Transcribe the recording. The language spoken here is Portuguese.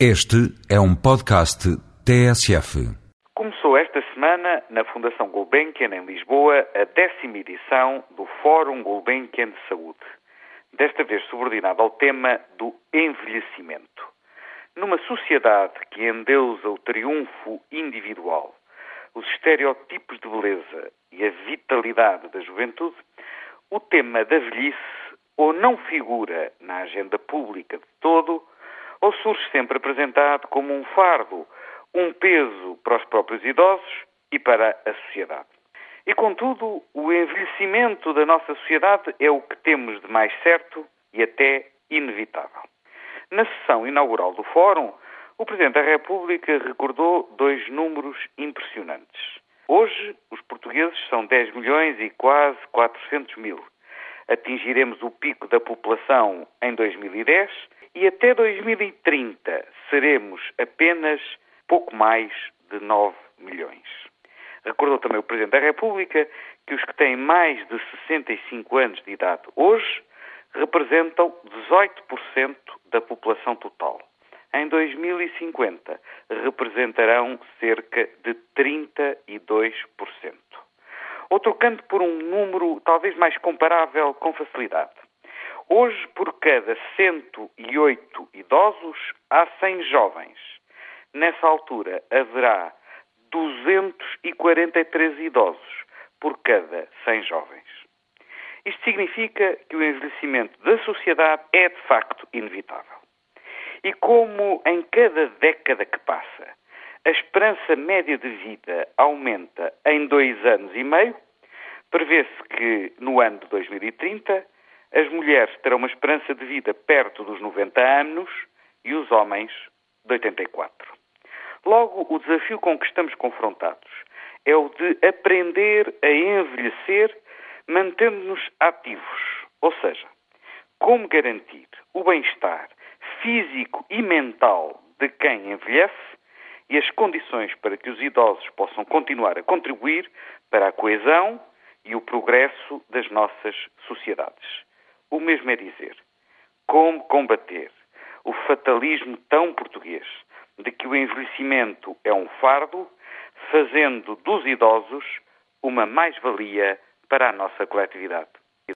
Este é um podcast TSF. Começou esta semana, na Fundação Gulbenkian, em Lisboa, a décima edição do Fórum Gulbenkian de Saúde. Desta vez subordinado ao tema do envelhecimento. Numa sociedade que endeusa o triunfo individual, os estereótipos de beleza e a vitalidade da juventude, o tema da velhice ou não figura na agenda pública de todo ou surge sempre apresentado como um fardo, um peso para os próprios idosos e para a sociedade. E, contudo, o envelhecimento da nossa sociedade é o que temos de mais certo e até inevitável. Na sessão inaugural do Fórum, o Presidente da República recordou dois números impressionantes. Hoje, os portugueses são 10 milhões e quase 400 mil. Atingiremos o pico da população em 2010 e até 2030 seremos apenas pouco mais de 9 milhões. Recordou também o Presidente da República que os que têm mais de 65 anos de idade hoje representam 18% da população total. Em 2050 representarão cerca de 32%. Ou trocando por um número talvez mais comparável com facilidade. Hoje, por cada 108 idosos, há 100 jovens. Nessa altura, haverá 243 idosos por cada 100 jovens. Isto significa que o envelhecimento da sociedade é, de facto, inevitável. E como em cada década que passa, a esperança média de vida aumenta em dois anos e meio, prevê-se que no ano de 2030 as mulheres terão uma esperança de vida perto dos 90 anos e os homens de 84. Logo, o desafio com que estamos confrontados é o de aprender a envelhecer mantendo-nos ativos, ou seja, como garantir o bem-estar físico e mental de quem envelhece e as condições para que os idosos possam continuar a contribuir para a coesão e o progresso das nossas sociedades. O mesmo é dizer como combater o fatalismo tão português de que o envelhecimento é um fardo, fazendo dos idosos uma mais-valia para a nossa coletividade.